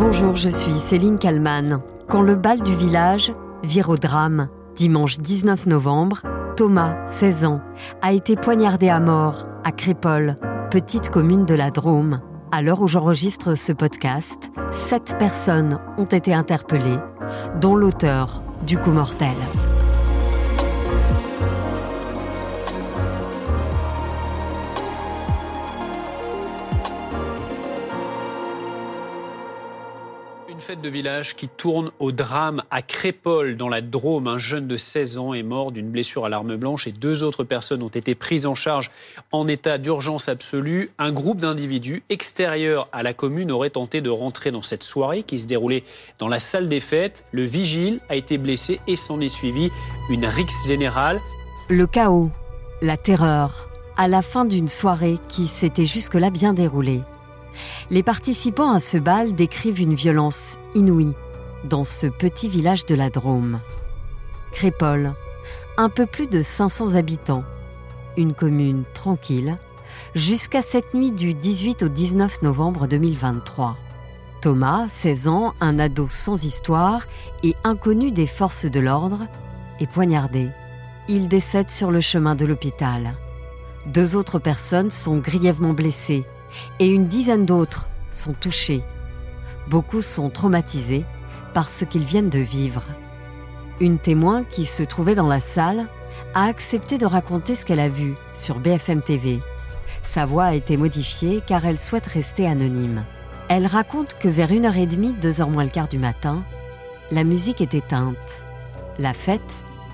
Bonjour, je suis Céline Kalman. Quand le bal du village vire au drame, dimanche 19 novembre, Thomas, 16 ans, a été poignardé à mort à Crépole, petite commune de la Drôme. À l'heure où j'enregistre ce podcast, sept personnes ont été interpellées, dont l'auteur du coup mortel. Fête de village qui tourne au drame à Crépole, dans la Drôme. Un jeune de 16 ans est mort d'une blessure à l'arme blanche et deux autres personnes ont été prises en charge en état d'urgence absolue. Un groupe d'individus extérieurs à la commune aurait tenté de rentrer dans cette soirée qui se déroulait dans la salle des fêtes. Le vigile a été blessé et s'en est suivi une rixe générale. Le chaos, la terreur, à la fin d'une soirée qui s'était jusque-là bien déroulée. Les participants à ce bal décrivent une violence inouïe dans ce petit village de la Drôme. Crépole, un peu plus de 500 habitants, une commune tranquille, jusqu'à cette nuit du 18 au 19 novembre 2023. Thomas, 16 ans, un ado sans histoire et inconnu des forces de l'ordre, est poignardé. Il décède sur le chemin de l'hôpital. Deux autres personnes sont grièvement blessées et une dizaine d'autres sont touchés. Beaucoup sont traumatisés par ce qu'ils viennent de vivre. Une témoin qui se trouvait dans la salle a accepté de raconter ce qu'elle a vu sur BFM TV. Sa voix a été modifiée car elle souhaite rester anonyme. Elle raconte que vers 1h30, 2h moins le quart du matin, la musique est éteinte. La fête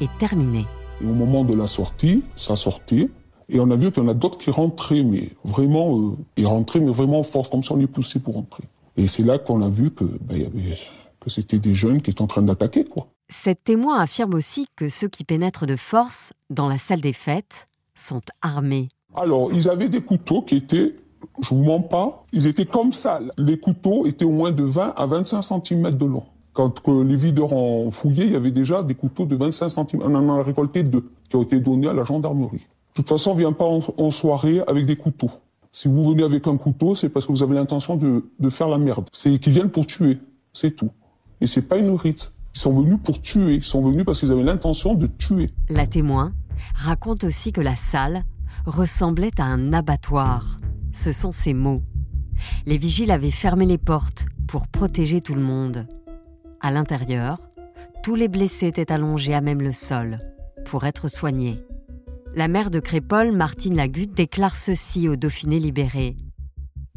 est terminée. au moment de la sortie, sa sortie, et on a vu qu'il y en a d'autres qui rentraient, mais vraiment, euh, ils rentraient, mais vraiment en force, comme si on les poussait pour rentrer. Et c'est là qu'on a vu que, ben, que c'était des jeunes qui étaient en train d'attaquer, quoi. Cette témoin affirme aussi que ceux qui pénètrent de force dans la salle des fêtes sont armés. Alors, ils avaient des couteaux qui étaient, je vous mens pas, ils étaient comme ça. Les couteaux étaient au moins de 20 à 25 cm de long. Quand les videurs ont fouillé, il y avait déjà des couteaux de 25 cm. On en a récolté deux qui ont été donnés à la gendarmerie. De toute façon, on vient pas en, soirée avec des couteaux. Si vous venez avec un couteau, c'est parce que vous avez l'intention de, faire la merde. C'est qu'ils viennent pour tuer, c'est tout. Et c'est pas une rite. Ils sont venus pour tuer. Ils sont venus parce qu'ils avaient l'intention de tuer. La témoin raconte aussi que la salle ressemblait à un abattoir. Ce sont ses mots. Les vigiles avaient fermé les portes pour protéger tout le monde. À l'intérieur, tous les blessés étaient allongés à même le sol pour être soignés. La mère de Crépole, Martine Lagut, déclare ceci au Dauphiné libéré.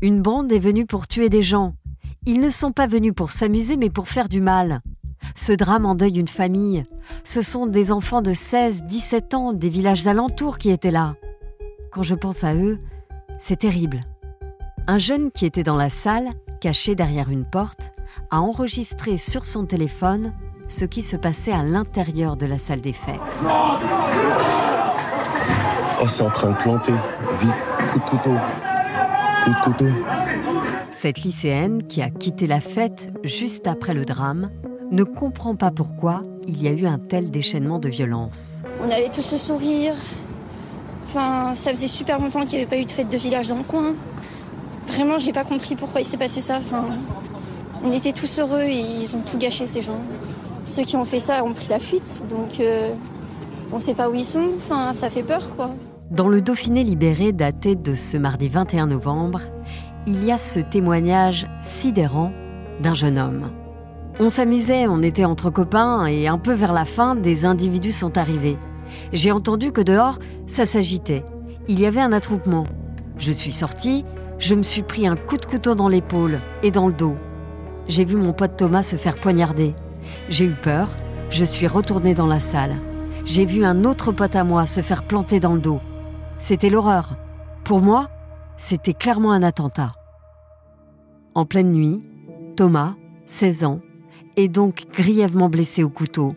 Une bande est venue pour tuer des gens. Ils ne sont pas venus pour s'amuser, mais pour faire du mal. Ce drame endeuille une famille. Ce sont des enfants de 16, 17 ans des villages alentours qui étaient là. Quand je pense à eux, c'est terrible. Un jeune qui était dans la salle, caché derrière une porte, a enregistré sur son téléphone ce qui se passait à l'intérieur de la salle des fêtes. Oh, c'est en train de planter. Vite, coup de couteau. Coup de couteau. Cette lycéenne, qui a quitté la fête juste après le drame, ne comprend pas pourquoi il y a eu un tel déchaînement de violence. On avait tous le sourire. Enfin, ça faisait super longtemps qu'il n'y avait pas eu de fête de village dans le coin. Vraiment, j'ai pas compris pourquoi il s'est passé ça. Enfin, on était tous heureux et ils ont tout gâché ces gens. Ceux qui ont fait ça ont pris la fuite, donc euh, on sait pas où ils sont. Ça fait peur, quoi. Dans le Dauphiné libéré daté de ce mardi 21 novembre, il y a ce témoignage sidérant d'un jeune homme. On s'amusait, on était entre copains et un peu vers la fin, des individus sont arrivés. J'ai entendu que dehors, ça s'agitait. Il y avait un attroupement. Je suis sorti, je me suis pris un coup de couteau dans l'épaule et dans le dos. J'ai vu mon pote Thomas se faire poignarder. J'ai eu peur, je suis retourné dans la salle. J'ai vu un autre pote à moi se faire planter dans le dos. C'était l'horreur. Pour moi, c'était clairement un attentat. En pleine nuit, Thomas, 16 ans, est donc grièvement blessé au couteau.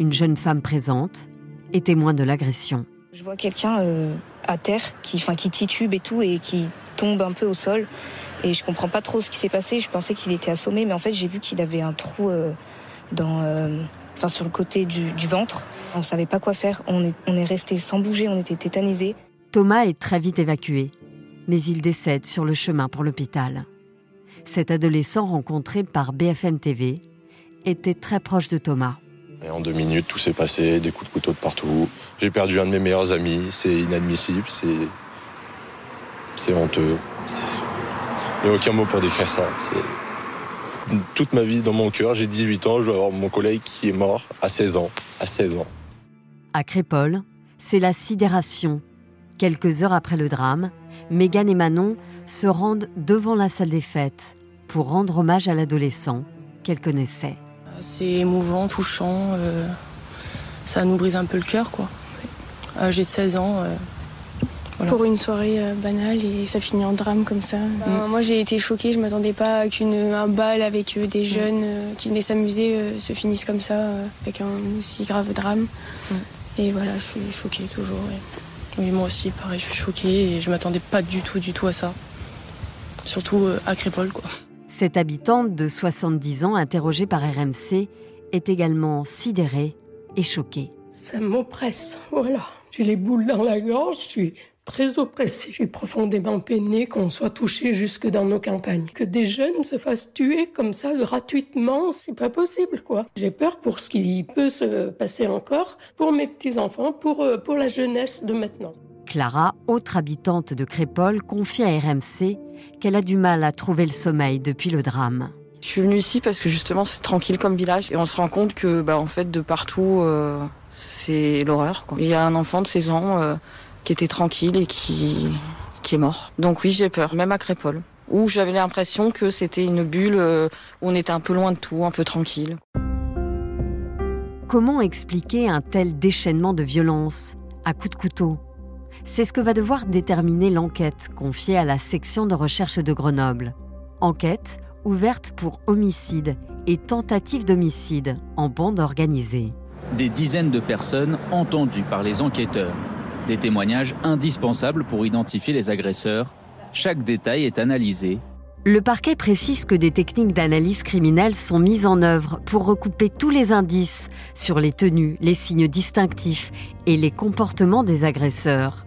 Une jeune femme présente est témoin de l'agression. Je vois quelqu'un euh, à terre qui, enfin, qui titube et tout et qui tombe un peu au sol. Et je comprends pas trop ce qui s'est passé. Je pensais qu'il était assommé, mais en fait, j'ai vu qu'il avait un trou euh, dans, euh, sur le côté du ventre. On ne savait pas quoi faire. On est, on est resté sans bouger, on était tétanisés. Thomas est très vite évacué, mais il décède sur le chemin pour l'hôpital. Cet adolescent rencontré par BFM TV était très proche de Thomas. Et en deux minutes, tout s'est passé, des coups de couteau de partout. J'ai perdu un de mes meilleurs amis, c'est inadmissible, c'est. C'est honteux. Il n'y a aucun mot pour décrire ça. C'est toute ma vie dans mon cœur. J'ai 18 ans, je vais avoir mon collègue qui est mort à 16 ans. À 16 ans. À Crépole, c'est la sidération. Quelques heures après le drame, Mégane et Manon se rendent devant la salle des fêtes pour rendre hommage à l'adolescent qu'elles connaissaient. C'est émouvant, touchant. euh, ça nous brise un peu le cœur, quoi. Âgé de 16 ans. euh, Voilà. Pour une soirée euh, banale et ça finit en drame comme ça. Ben, Moi j'ai été choquée, je m'attendais pas à qu'un bal avec euh, des jeunes euh, qui venaient s'amuser euh, se finisse comme ça, euh, avec un aussi grave drame. Et voilà, je suis choquée toujours. Oui, moi aussi, pareil, je suis choquée et je m'attendais pas du tout, du tout à ça. Surtout euh, à Crépole, quoi. Cette habitante de 70 ans, interrogée par RMC, est également sidérée et choquée. Ça m'oppresse, voilà. J'ai les boules dans la gorge, je suis très oppressée. Je suis profondément peinée qu'on soit touché jusque dans nos campagnes. Que des jeunes se fassent tuer comme ça gratuitement, c'est pas possible, quoi. J'ai peur pour ce qui peut se passer encore, pour mes petits-enfants, pour, euh, pour la jeunesse de maintenant. Clara, autre habitante de Crépole, confie à RMC qu'elle a du mal à trouver le sommeil depuis le drame. Je suis venue ici parce que justement c'est tranquille comme village et on se rend compte que bah, en fait de partout euh, c'est l'horreur. Il y a un enfant de 16 ans euh, qui était tranquille et qui, qui est mort. Donc oui j'ai peur, même à Crépole, où j'avais l'impression que c'était une bulle euh, où on était un peu loin de tout, un peu tranquille. Comment expliquer un tel déchaînement de violence à coups de couteau? C'est ce que va devoir déterminer l'enquête confiée à la section de recherche de Grenoble. Enquête ouverte pour homicide et tentative d'homicide en bande organisée. Des dizaines de personnes entendues par les enquêteurs. Des témoignages indispensables pour identifier les agresseurs. Chaque détail est analysé. Le parquet précise que des techniques d'analyse criminelle sont mises en œuvre pour recouper tous les indices sur les tenues, les signes distinctifs et les comportements des agresseurs.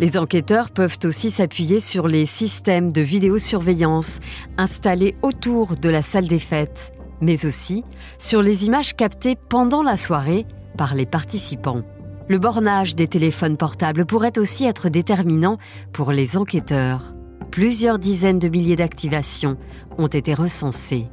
Les enquêteurs peuvent aussi s'appuyer sur les systèmes de vidéosurveillance installés autour de la salle des fêtes, mais aussi sur les images captées pendant la soirée par les participants. Le bornage des téléphones portables pourrait aussi être déterminant pour les enquêteurs. Plusieurs dizaines de milliers d'activations ont été recensées.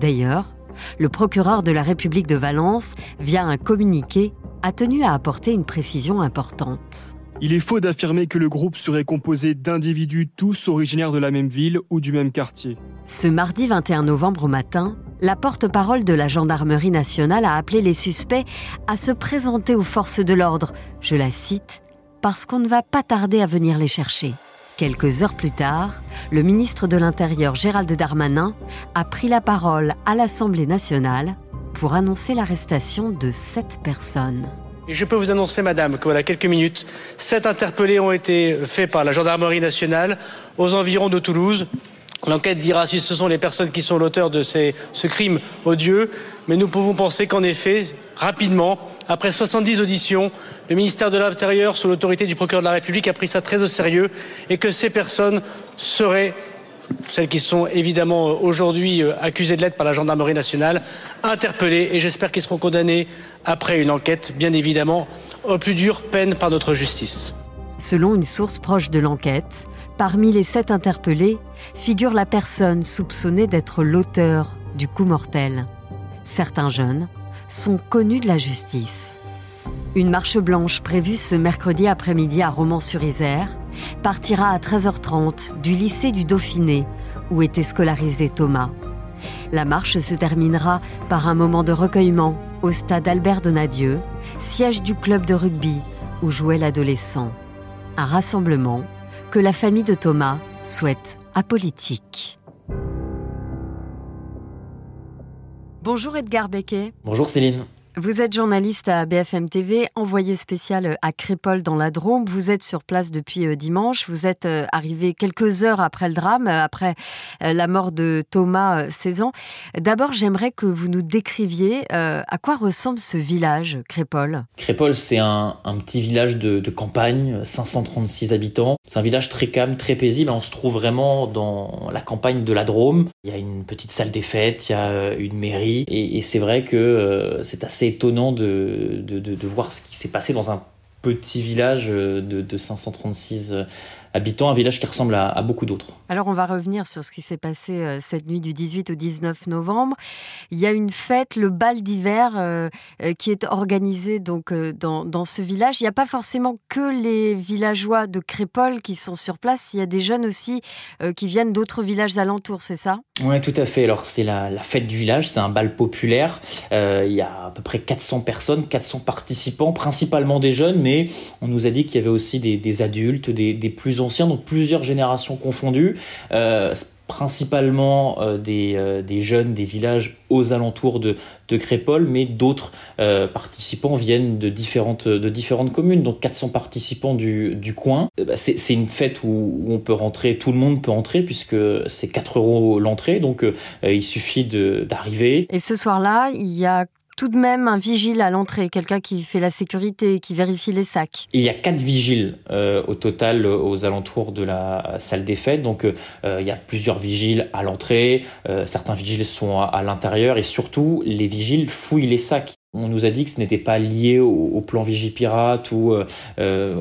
D'ailleurs, le procureur de la République de Valence, via un communiqué, a tenu à apporter une précision importante. Il est faux d'affirmer que le groupe serait composé d'individus tous originaires de la même ville ou du même quartier. Ce mardi 21 novembre au matin, la porte-parole de la gendarmerie nationale a appelé les suspects à se présenter aux forces de l'ordre, je la cite, parce qu'on ne va pas tarder à venir les chercher. Quelques heures plus tard, le ministre de l'Intérieur Gérald Darmanin a pris la parole à l'Assemblée nationale pour annoncer l'arrestation de sept personnes. Je peux vous annoncer, madame, que voilà quelques minutes, sept interpellés ont été faits par la gendarmerie nationale aux environs de Toulouse. L'enquête dira si ce sont les personnes qui sont l'auteur de ce crime odieux, mais nous pouvons penser qu'en effet, rapidement, après 70 auditions, le ministère de l'Intérieur, sous l'autorité du procureur de la République, a pris ça très au sérieux et que ces personnes seraient celles qui sont évidemment aujourd'hui euh, accusées de l'être par la gendarmerie nationale, interpellées et j'espère qu'ils seront condamnés après une enquête, bien évidemment, aux plus dures peines par notre justice. Selon une source proche de l'enquête, parmi les sept interpellés figure la personne soupçonnée d'être l'auteur du coup mortel. Certains jeunes sont connus de la justice. Une marche blanche prévue ce mercredi après-midi à Romans-sur-Isère partira à 13h30 du lycée du Dauphiné où était scolarisé Thomas. La marche se terminera par un moment de recueillement au stade Albert Donadieu, siège du club de rugby où jouait l'adolescent. Un rassemblement que la famille de Thomas souhaite apolitique. Bonjour Edgar Becquet. Bonjour Céline. Vous êtes journaliste à BFM TV, envoyé spécial à Crépol dans la Drôme. Vous êtes sur place depuis euh, dimanche. Vous êtes euh, arrivé quelques heures après le drame, euh, après la mort de Thomas, 16 ans. D'abord, j'aimerais que vous nous décriviez à quoi ressemble ce village, Crépol. Crépol, c'est un, petit village de, campagne, 536 habitants. C'est un village très calme, très paisible. On se trouve vraiment dans la campagne de la Drôme. Il y a une petite salle des fêtes, il y a une mairie. Et c'est vrai que c'est assez étonnant de, voir ce qui s'est passé dans un petit village de, de 536 habitants, un village qui ressemble à, beaucoup d'autres. Alors on va revenir sur ce qui s'est passé euh, cette nuit du 18 au 19 novembre. Il y a une fête, le bal d'hiver, euh, euh, qui est organisé donc dans, dans, ce village. Il n'y a pas forcément que les villageois de Crépol qui sont sur place, il y a des jeunes aussi qui viennent d'autres villages alentours, c'est ça? Oui, tout à fait. Alors c'est la, la, fête du village, c'est un bal populaire. il y a à peu près 400 personnes, 400 participants, principalement des jeunes, mais on nous a dit qu'il y avait aussi des, des adultes, des, des plus anciens, donc plusieurs générations confondues, euh, principalement euh, des, euh, des, jeunes des villages aux alentours de, de Crépol, mais d'autres participants viennent de différentes, de différentes communes, donc 400 participants du, du coin. Bah, c'est une fête où, on peut rentrer, tout le monde peut entrer, puisque c'est 4 euros l'entrée, donc il suffit d'arriver. Et ce soir-là, il y a tout de même un vigile à l'entrée, quelqu'un qui fait la sécurité, qui vérifie les sacs. Il y a quatre vigiles euh, au total euh, aux alentours de la salle des fêtes. Donc euh, il y a plusieurs vigiles à l'entrée, certains vigiles sont à l'intérieur et surtout les vigiles fouillent les sacs. On nous a dit que ce n'était pas lié au, plan Vigipirate ou euh, euh,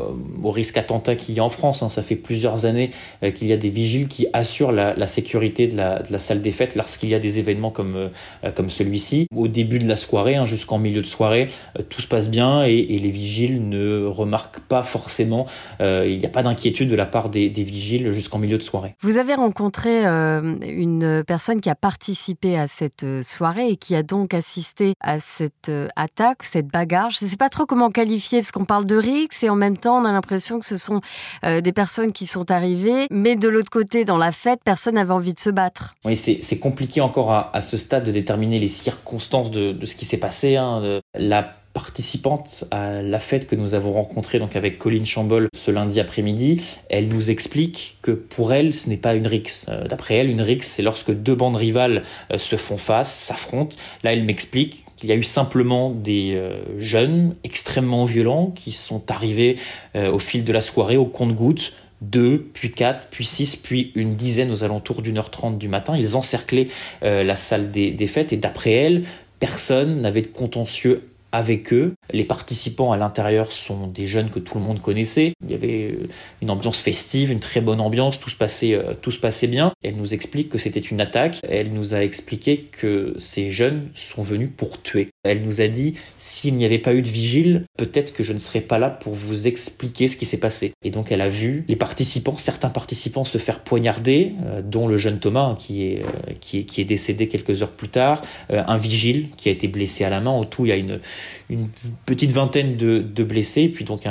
au risque attentat qu'il y a en France. Hein. Ça fait plusieurs années euh, qu'il y a des vigiles qui assurent la, sécurité de la, salle des fêtes lorsqu'il y a des événements comme, comme celui-ci. Au début de la soirée, hein, jusqu'en milieu de soirée, tout se passe bien et, les vigiles ne remarquent pas forcément, il n'y a pas d'inquiétude de la part des, des vigiles jusqu'en milieu de soirée. Vous avez rencontré une personne qui a participé à cette soirée et qui a donc assisté à cette attaque, cette bagarre. Je ne sais pas trop comment qualifier parce qu'on parle de rix et en même temps on a l'impression que ce sont euh, des personnes qui sont arrivées, mais de l'autre côté dans la fête, personne n'avait envie de se battre. Oui, c'est compliqué encore à, ce stade de déterminer les circonstances de, ce qui s'est passé. Hein. La participante à la fête que nous avons rencontrée donc avec Colline Chambol ce lundi après-midi, elle nous explique que pour elle, ce n'est pas une rixe. Euh, d'après elle, une rixe, c'est lorsque deux bandes rivales euh, se font face, s'affrontent. Là, elle m'explique qu'il y a eu simplement des euh, jeunes extrêmement violents qui sont arrivés au fil de la soirée au compte-gouttes deux, puis quatre, puis six, puis une dizaine aux alentours d'une heure trente du matin. Ils encerclaient la salle des, des fêtes et d'après elle, personne n'avait de contentieux avec eux. Les participants à l'intérieur sont des jeunes que tout le monde connaissait. Il y avait euh, une ambiance festive, une très bonne ambiance, tout se passait, euh, tout se passait bien. Elle nous explique que c'était une attaque. Elle nous a expliqué que ces jeunes sont venus pour tuer. Elle nous a dit s'il n'y avait pas eu de vigile, peut-être que je ne serais pas là pour vous expliquer ce qui s'est passé. Et donc elle a vu les participants, certains participants se faire poignarder, euh, dont le jeune Thomas hein, qui est, qui est, qui est décédé quelques heures plus tard, un vigile qui a été blessé à la main. Au tout, il y a une, une petite vingtaine de, blessés, et puis donc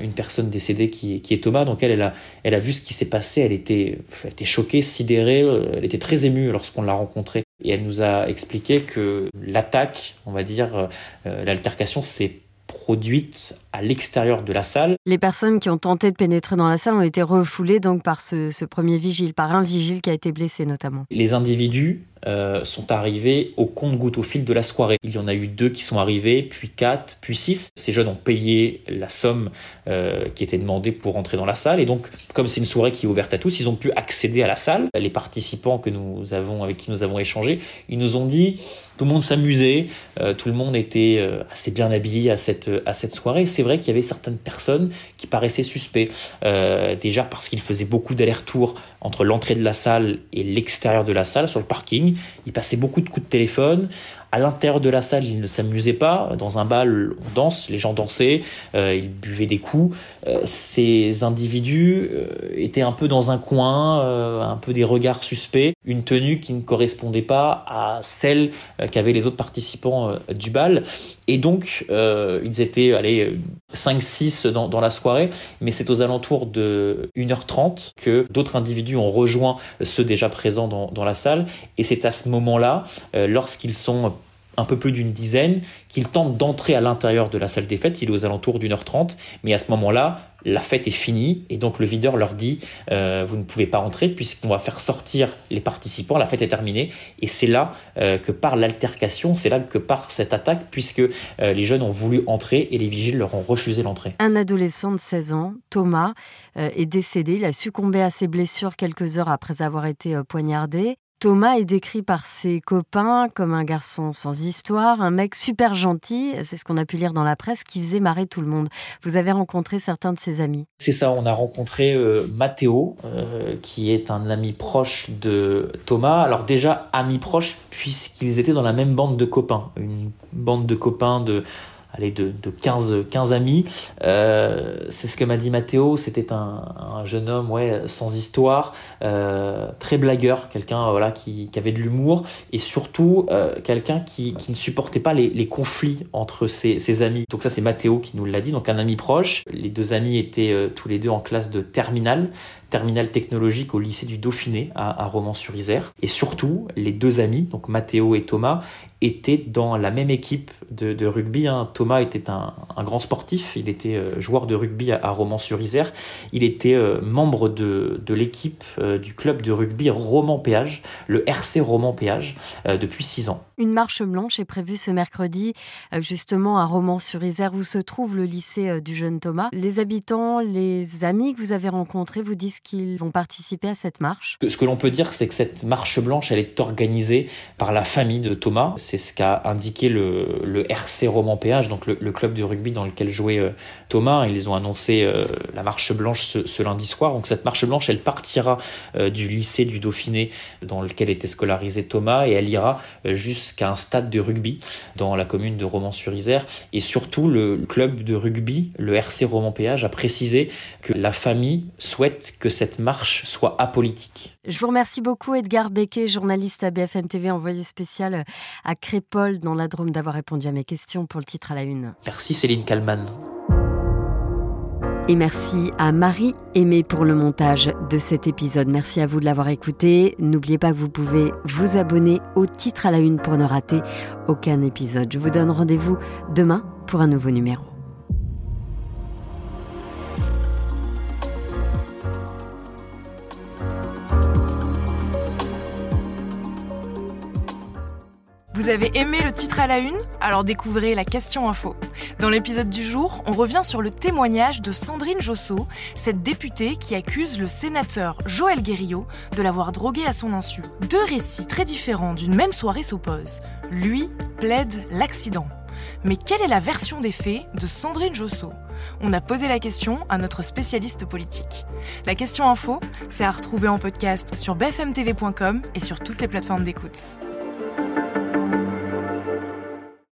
une personne décédée qui, est Thomas. Donc elle, elle a, elle a vu ce qui s'est passé, elle était, elle était choquée, sidérée, elle était très émue lorsqu'on l'a rencontrée. Et elle nous a expliqué que l'attaque, on va dire, euh, l'altercation s'est produite à l'extérieur de la salle. Les personnes qui ont tenté de pénétrer dans la salle ont été refoulées donc par ce, ce premier vigile, par un vigile qui a été blessé notamment. Les individus euh, sont arrivés au compte-goutte au fil de la soirée. Il y en a eu deux qui sont arrivés, puis quatre, puis six. Ces jeunes ont payé la somme euh, qui était demandée pour entrer dans la salle. Et donc, comme c'est une soirée qui est ouverte à tous, ils ont pu accéder à la salle. Les participants que nous avons, avec qui nous avons échangé, ils nous ont dit tout le monde s'amusait, euh, tout le monde était assez bien habillé à cette, à cette soirée. C'est vrai qu'il y avait certaines personnes qui paraissaient suspects. déjà parce qu'ils faisaient beaucoup d'allers-retours entre l'entrée de la salle et l'extérieur de la salle sur le parking. Il passait beaucoup de coups de téléphone. À l'intérieur de la salle, il ne s'amusait pas. Dans un bal, on danse, les gens dansaient, euh, ils buvaient des coups. Euh, ces individus euh, étaient un peu dans un coin, un peu des regards suspects, une tenue qui ne correspondait pas à celle qu'avaient les autres participants du bal. Et donc, ils étaient, allez, 5-6 dans, dans, la soirée, mais c'est aux alentours de 1h30 que d'autres individus ont rejoint ceux déjà présents dans, dans la salle. Et c'est à ce moment-là, lorsqu'ils sont un peu plus d'une dizaine, qu'il tente d'entrer à l'intérieur de la salle des fêtes. Il est aux alentours d'une heure trente, mais à ce moment-là, la fête est finie et donc le videur leur dit euh, vous ne pouvez pas entrer puisqu'on va faire sortir les participants, la fête est terminée et c'est là euh, que par l'altercation, c'est là que part cette attaque puisque euh, les jeunes ont voulu entrer et les vigiles leur ont refusé l'entrée. Un adolescent de 16 ans, Thomas, est décédé, il a succombé à ses blessures quelques heures après avoir été poignardé. Thomas est décrit par ses copains comme un garçon sans histoire, un mec super gentil, c'est ce qu'on a pu lire dans la presse, qui faisait marrer tout le monde. Vous avez rencontré certains de ses amis C'est ça, on a rencontré euh, Matteo, euh, qui est un ami proche de Thomas. Alors déjà, ami proche, puisqu'ils étaient dans la même bande de copains, une bande de copains de allez, de, de 15, 15 amis. Euh, c'est ce que m'a dit Mathéo, c'était un, un, jeune homme ouais, sans histoire, euh, très blagueur, quelqu'un voilà, qui, qui avait de l'humour et surtout euh, quelqu'un qui, qui ne supportait pas les, les conflits entre ses, ses, amis. Donc ça c'est Mathéo qui nous l'a dit, donc un ami proche. Les deux amis étaient euh, tous les deux en classe de terminale terminale technologique au lycée du Dauphiné à, Romans-sur-Isère. Et surtout, les deux amis, donc Mathéo et Thomas, étaient dans la même équipe de, rugby. Hein. Thomas était un, grand sportif, il était euh, joueur de rugby à, Romans-sur-Isère. Il était euh, membre de, l'équipe euh, du club de rugby Roman Péage, le RC Roman Péage, euh, depuis six ans. Une marche blanche est prévue ce mercredi, euh, justement à Romans-sur-Isère, où se trouve le lycée euh, du jeune Thomas. Les habitants, les amis que vous avez rencontrés vous disent qu'ils vont participer à cette marche. Ce que l'on peut dire, c'est que cette marche blanche, elle est organisée par la famille de Thomas. C'est ce qu'a indiqué le, le, RC Roman Péage, donc le, le, club de rugby dans lequel jouait euh, Thomas. Ils ont annoncé euh, la marche blanche ce, ce, lundi soir. Donc cette marche blanche, elle partira euh, du lycée du Dauphiné dans lequel était scolarisé Thomas et elle ira jusqu'à un stade de rugby dans la commune de Romans-sur-Isère. Et surtout, le club de rugby, le RC Roman Péage, a précisé que la famille souhaite que cette marche soit apolitique. Je vous remercie beaucoup Edgar Becquet, journaliste à BFM TV, envoyé spécial à Crépole dans la Drôme d'avoir répondu à mes questions pour le titre à la une. Merci Céline Kalman. Et merci à Marie Aimée pour le montage de cet épisode. Merci à vous de l'avoir écouté. N'oubliez pas que vous pouvez vous abonner au titre à la une pour ne rater aucun épisode. Je vous donne rendez-vous demain pour un nouveau numéro. Vous avez aimé le titre à la une? Alors découvrez la question info. Dans l'épisode du jour, on revient sur le témoignage de Sandrine Josso, cette députée qui accuse le sénateur Joël Guerriot de l'avoir drogué à son insu. Deux récits très différents d'une même soirée s'opposent. Lui plaide l'accident. Mais quelle est la version des faits de Sandrine Josso? On a posé la question à notre spécialiste politique. La question info, c'est à retrouver en podcast sur bfmtv.com et sur toutes les plateformes d'écoute.